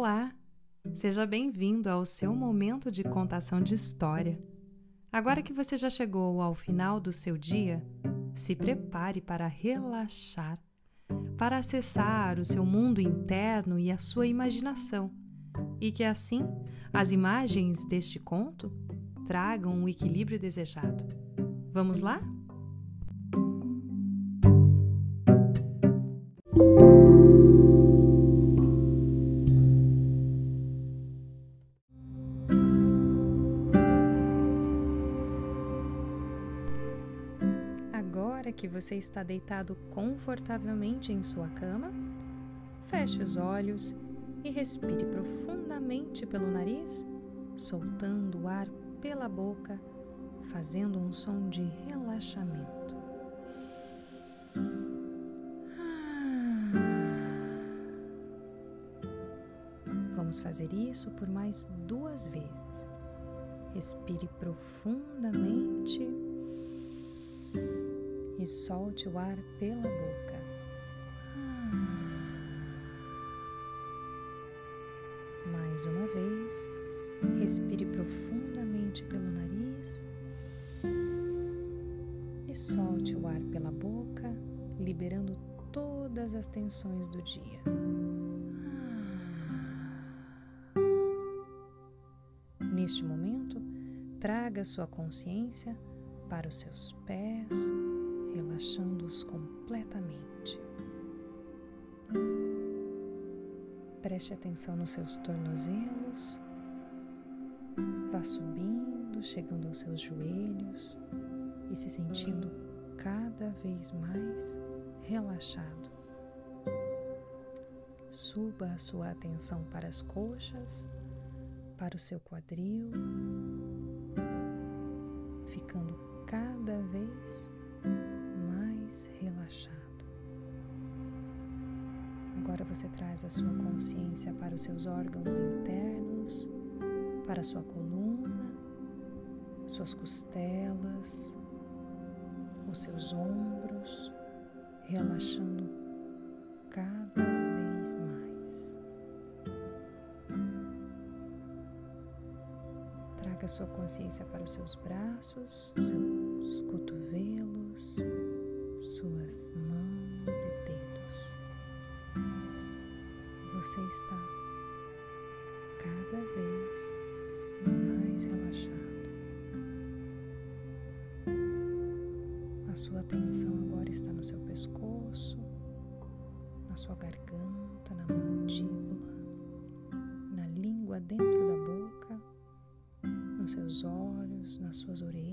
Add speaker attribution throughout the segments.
Speaker 1: Olá! Seja bem-vindo ao seu momento de contação de história. Agora que você já chegou ao final do seu dia, se prepare para relaxar, para acessar o seu mundo interno e a sua imaginação, e que assim as imagens deste conto tragam o equilíbrio desejado. Vamos lá? Você está deitado confortavelmente em sua cama, feche os olhos e respire profundamente pelo nariz, soltando o ar pela boca, fazendo um som de relaxamento. Vamos fazer isso por mais duas vezes. Respire profundamente e solte o ar pela boca. Mais uma vez, respire profundamente pelo nariz e solte o ar pela boca, liberando todas as tensões do dia. Neste momento, traga sua consciência para os seus pés, relaxando-os completamente. Preste atenção nos seus tornozelos, vá subindo, chegando aos seus joelhos e se sentindo cada vez mais relaxado. Suba a sua atenção para as coxas, para o seu quadril, ficando cada vez relaxado. Agora você traz a sua consciência para os seus órgãos internos, para a sua coluna, suas costelas, os seus ombros, relaxando cada vez mais. Traga a sua consciência para os seus braços, seus cotovelos, suas mãos e dedos. Você está cada vez mais relaxado. A sua atenção agora está no seu pescoço, na sua garganta, na mandíbula, na língua dentro da boca, nos seus olhos, nas suas orelhas,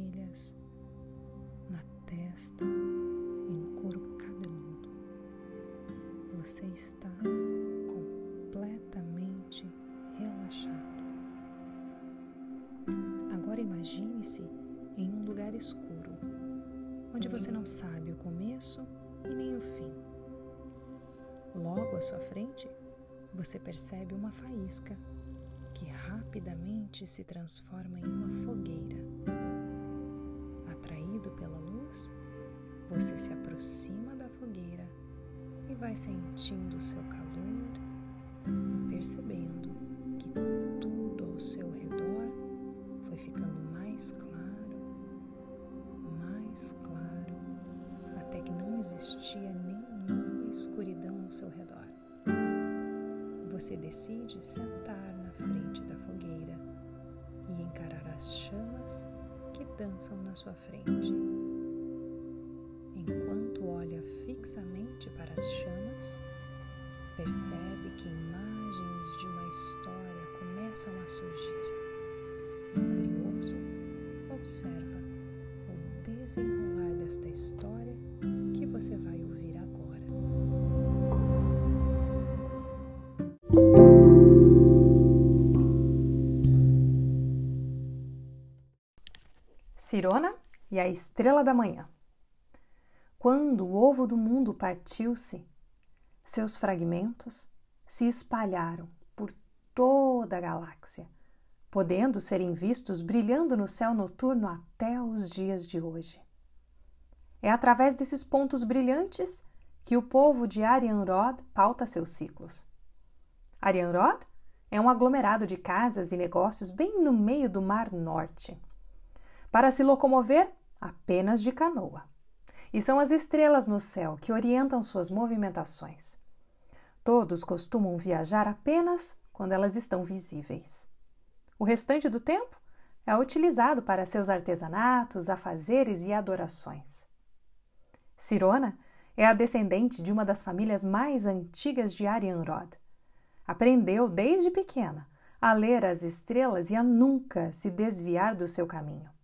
Speaker 1: você não sabe o começo e nem o fim. Logo à sua frente, você percebe uma faísca que rapidamente se transforma em uma fogueira. Atraído pela luz, você se aproxima da fogueira e vai sentindo seu calor e percebendo decide sentar na frente da fogueira e encarar as chamas que dançam na sua frente. Enquanto olha fixamente para as chamas, percebe que imagens de uma história começam a surgir. E curioso, observa o desenrolar desta história que você vai Cirona e a Estrela da Manhã. Quando o ovo do mundo partiu-se, seus fragmentos se espalharam por toda a galáxia, podendo serem vistos brilhando no céu noturno até os dias de hoje. É através desses pontos brilhantes que o povo de Arianrod pauta seus ciclos. Arianrod
Speaker 2: é um aglomerado de casas e negócios bem no meio do Mar Norte. Para se locomover, apenas de canoa. E são as estrelas no céu que orientam suas movimentações. Todos costumam viajar apenas quando elas estão visíveis. O restante do tempo é utilizado para seus artesanatos, afazeres e adorações. Cirona é a descendente de uma das famílias mais antigas de Arianrod. Aprendeu desde pequena a ler as estrelas e a nunca se desviar do seu caminho.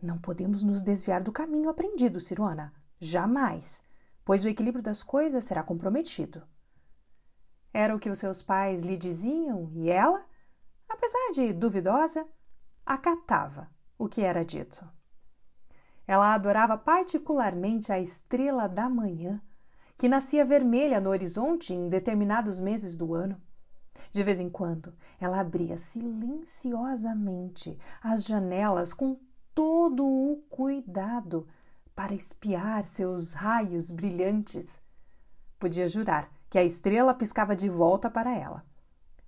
Speaker 2: Não podemos nos desviar do caminho aprendido, Cirona. Jamais, pois o equilíbrio das coisas será comprometido. Era o que os seus pais lhe diziam e ela, apesar de duvidosa, acatava o que era dito. Ela adorava particularmente a estrela da manhã, que nascia vermelha no horizonte em determinados meses do ano. De vez em quando, ela abria silenciosamente as janelas com todo o cuidado para espiar seus raios brilhantes. Podia jurar que a estrela piscava de volta para ela.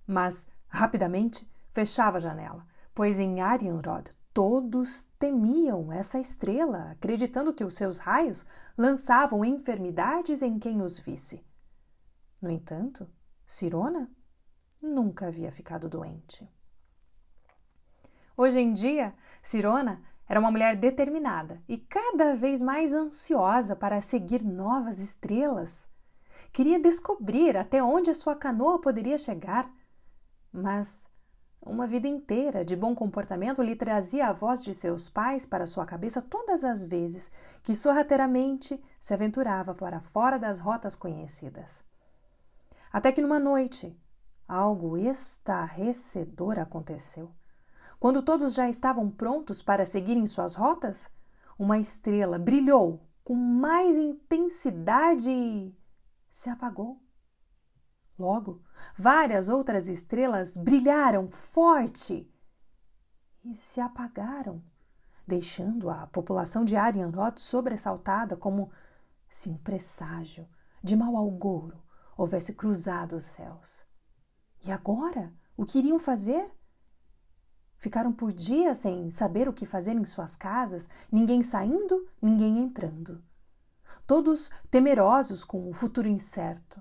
Speaker 2: Mas, rapidamente, fechava a janela, pois em Arianrod todos temiam essa estrela, acreditando que os seus raios lançavam enfermidades em quem os visse. No entanto, Cirona nunca havia ficado doente. Hoje em dia, Cirona era uma mulher determinada e cada vez mais ansiosa para seguir novas estrelas. Queria descobrir até onde a sua canoa poderia chegar, mas uma vida inteira de bom comportamento lhe trazia a voz de seus pais para sua cabeça todas as vezes que sorrateiramente se aventurava para fora das rotas conhecidas. Até que numa noite, algo estarrecedor aconteceu. Quando todos já estavam prontos para seguirem suas rotas, uma estrela brilhou com mais intensidade e se apagou. Logo, várias outras estrelas brilharam forte e se apagaram, deixando a população de Arianrod sobressaltada como se um presságio de mau agouro houvesse cruzado os céus. E agora, o que iriam fazer? Ficaram por dias sem saber o que fazer em suas casas, ninguém saindo, ninguém entrando. Todos temerosos com o futuro incerto.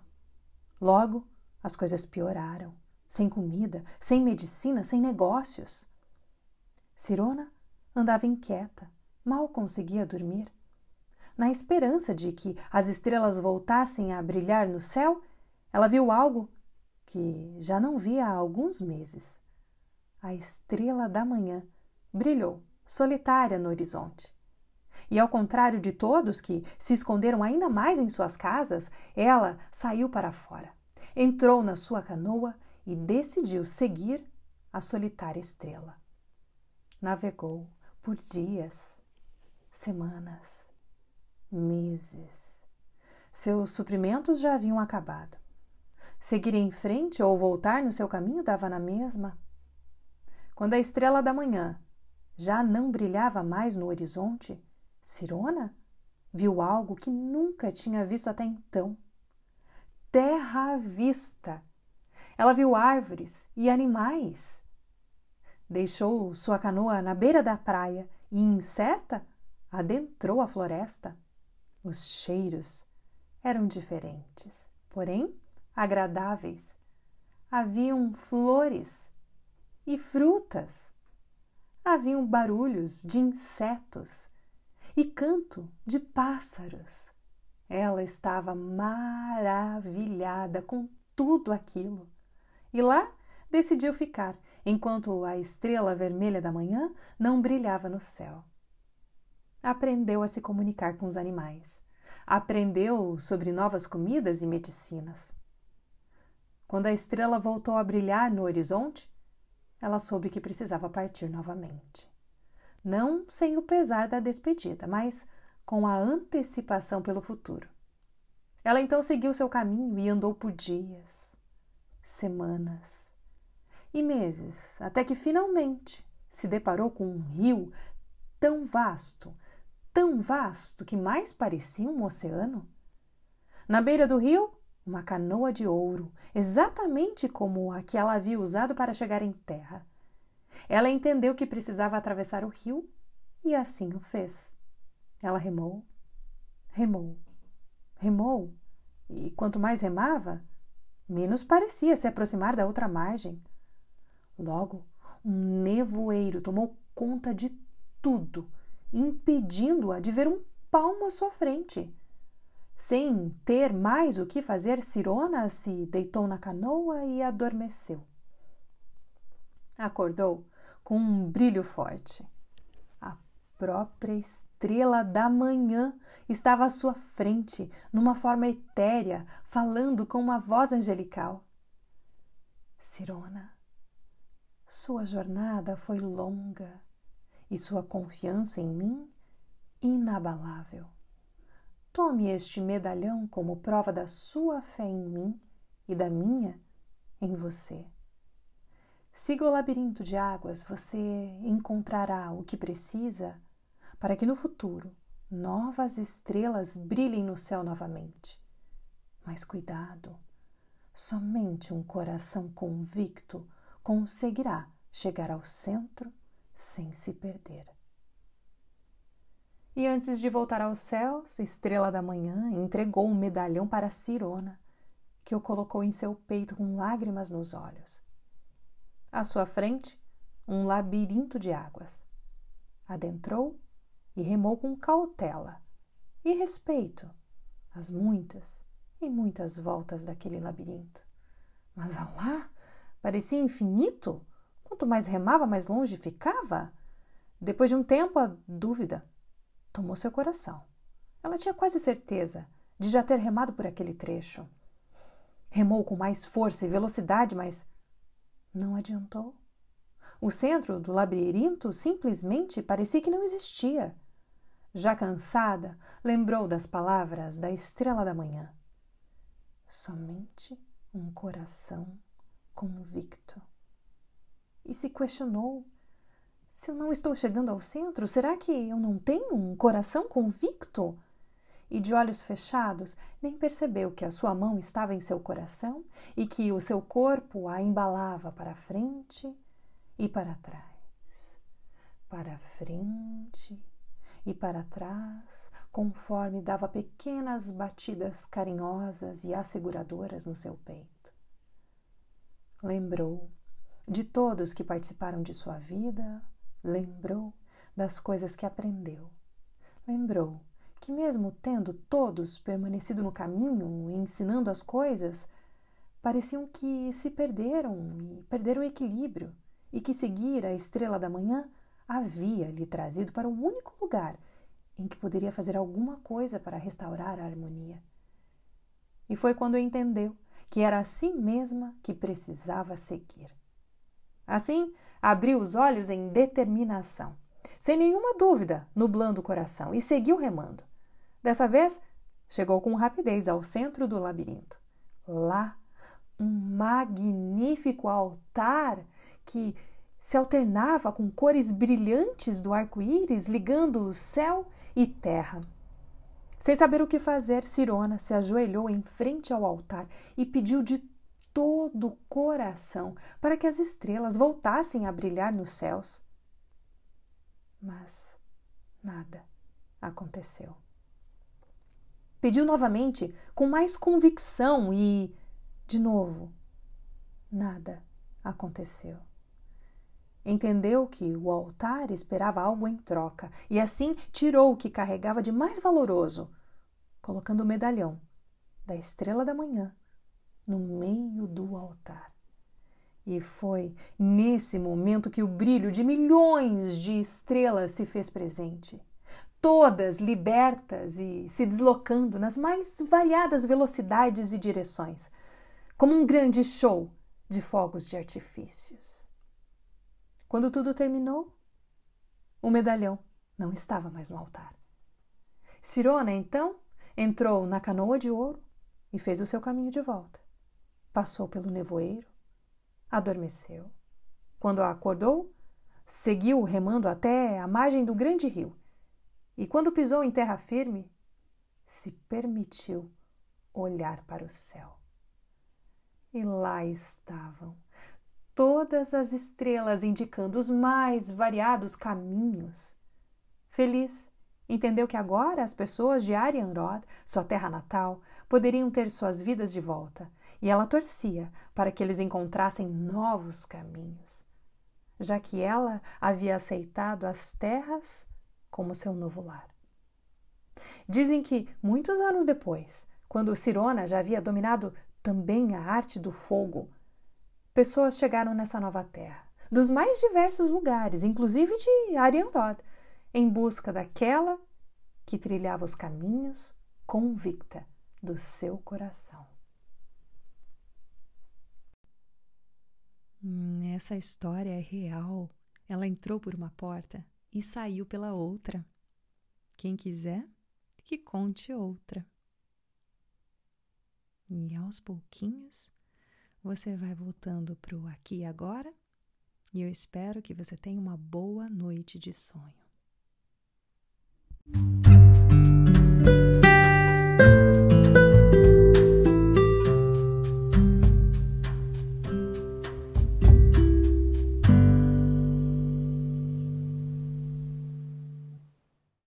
Speaker 2: Logo, as coisas pioraram. Sem comida, sem medicina, sem negócios. Cirona andava inquieta, mal conseguia dormir. Na esperança de que as estrelas voltassem a brilhar no céu, ela viu algo que já não via há alguns meses a estrela da manhã brilhou, solitária no horizonte. E ao contrário de todos que se esconderam ainda mais em suas casas, ela saiu para fora, entrou na sua canoa e decidiu seguir a solitária estrela. Navegou por dias, semanas, meses. Seus suprimentos já haviam acabado. Seguir em frente ou voltar no seu caminho dava na mesma. Quando a estrela da manhã já não brilhava mais no horizonte, Cirona viu algo que nunca tinha visto até então. Terra à vista. Ela viu árvores e animais. Deixou sua canoa na beira da praia e, incerta, adentrou a floresta. Os cheiros eram diferentes, porém agradáveis. Haviam flores e frutas. Haviam barulhos de insetos e canto de pássaros. Ela estava maravilhada com tudo aquilo. E lá decidiu ficar, enquanto a estrela vermelha da manhã não brilhava no céu. Aprendeu a se comunicar com os animais. Aprendeu sobre novas comidas e medicinas. Quando a estrela voltou a brilhar no horizonte, ela soube que precisava partir novamente. Não sem o pesar da despedida, mas com a antecipação pelo futuro. Ela então seguiu seu caminho e andou por dias, semanas e meses, até que finalmente se deparou com um rio tão vasto, tão vasto que mais parecia um oceano. Na beira do rio uma canoa de ouro, exatamente como a que ela havia usado para chegar em terra. Ela entendeu que precisava atravessar o rio e assim o fez. Ela remou, remou, remou, e quanto mais remava, menos parecia se aproximar da outra margem. Logo, um nevoeiro tomou conta de tudo, impedindo-a de ver um palmo à sua frente. Sem ter mais o que fazer, Cirona se deitou na canoa e adormeceu. Acordou com um brilho forte. A própria estrela da manhã estava à sua frente, numa forma etérea, falando com uma voz angelical. Cirona, sua jornada foi longa e sua confiança em mim inabalável. Tome este medalhão como prova da sua fé em mim e da minha em você. Siga o labirinto de águas, você encontrará o que precisa para que no futuro novas estrelas brilhem no céu novamente. Mas cuidado, somente um coração convicto conseguirá chegar ao centro sem se perder. E antes de voltar aos céus, Estrela da Manhã entregou um medalhão para Cirona, que o colocou em seu peito com lágrimas nos olhos. À sua frente, um labirinto de águas. Adentrou e remou com cautela e respeito as muitas e muitas voltas daquele labirinto. Mas lá parecia infinito. Quanto mais remava, mais longe ficava. Depois de um tempo, a dúvida tomou seu coração. Ela tinha quase certeza de já ter remado por aquele trecho. Remou com mais força e velocidade, mas não adiantou. O centro do labirinto simplesmente parecia que não existia. Já cansada, lembrou das palavras da estrela da manhã. Somente um coração convicto. E se questionou se eu não estou chegando ao centro, será que eu não tenho um coração convicto? E de olhos fechados, nem percebeu que a sua mão estava em seu coração e que o seu corpo a embalava para frente e para trás, para frente e para trás, conforme dava pequenas batidas carinhosas e asseguradoras no seu peito. Lembrou de todos que participaram de sua vida, Lembrou das coisas que aprendeu. Lembrou que, mesmo tendo todos permanecido no caminho, ensinando as coisas, pareciam que se perderam e perderam o equilíbrio, e que seguir a estrela da manhã havia lhe trazido para o único lugar em que poderia fazer alguma coisa para restaurar a harmonia. E foi quando entendeu que era a si mesma que precisava seguir. Assim, abriu os olhos em determinação, sem nenhuma dúvida, nublando o coração, e seguiu remando. Dessa vez, chegou com rapidez ao centro do labirinto. Lá, um magnífico altar que se alternava com cores brilhantes do arco-íris, ligando o céu e terra. Sem saber o que fazer, Cirona se ajoelhou em frente ao altar e pediu de todo o coração para que as estrelas voltassem a brilhar nos céus. Mas nada aconteceu. Pediu novamente, com mais convicção, e, de novo, nada aconteceu. Entendeu que o altar esperava algo em troca e assim tirou o que carregava de mais valoroso, colocando o medalhão da estrela da manhã no meio do altar. E foi nesse momento que o brilho de milhões de estrelas se fez presente, todas libertas e se deslocando nas mais variadas velocidades e direções, como um grande show de fogos de artifícios. Quando tudo terminou, o medalhão não estava mais no altar. Cirona, então, entrou na canoa de ouro e fez o seu caminho de volta passou pelo nevoeiro, adormeceu. Quando acordou, seguiu remando até a margem do grande rio e, quando pisou em terra firme, se permitiu olhar para o céu. E lá estavam todas as estrelas indicando os mais variados caminhos. Feliz, entendeu que agora as pessoas de Arianrod, sua terra natal, poderiam ter suas vidas de volta, e ela torcia para que eles encontrassem novos caminhos, já que ela havia aceitado as terras como seu novo lar. Dizem que, muitos anos depois, quando Cirona já havia dominado também a arte do fogo, pessoas chegaram nessa nova terra, dos mais diversos lugares, inclusive de Arianrod, em busca daquela que trilhava os caminhos convicta do seu coração.
Speaker 1: Hum, essa história é real. Ela entrou por uma porta e saiu pela outra. Quem quiser, que conte outra. E aos pouquinhos você vai voltando para o aqui e agora, e eu espero que você tenha uma boa noite de sonho.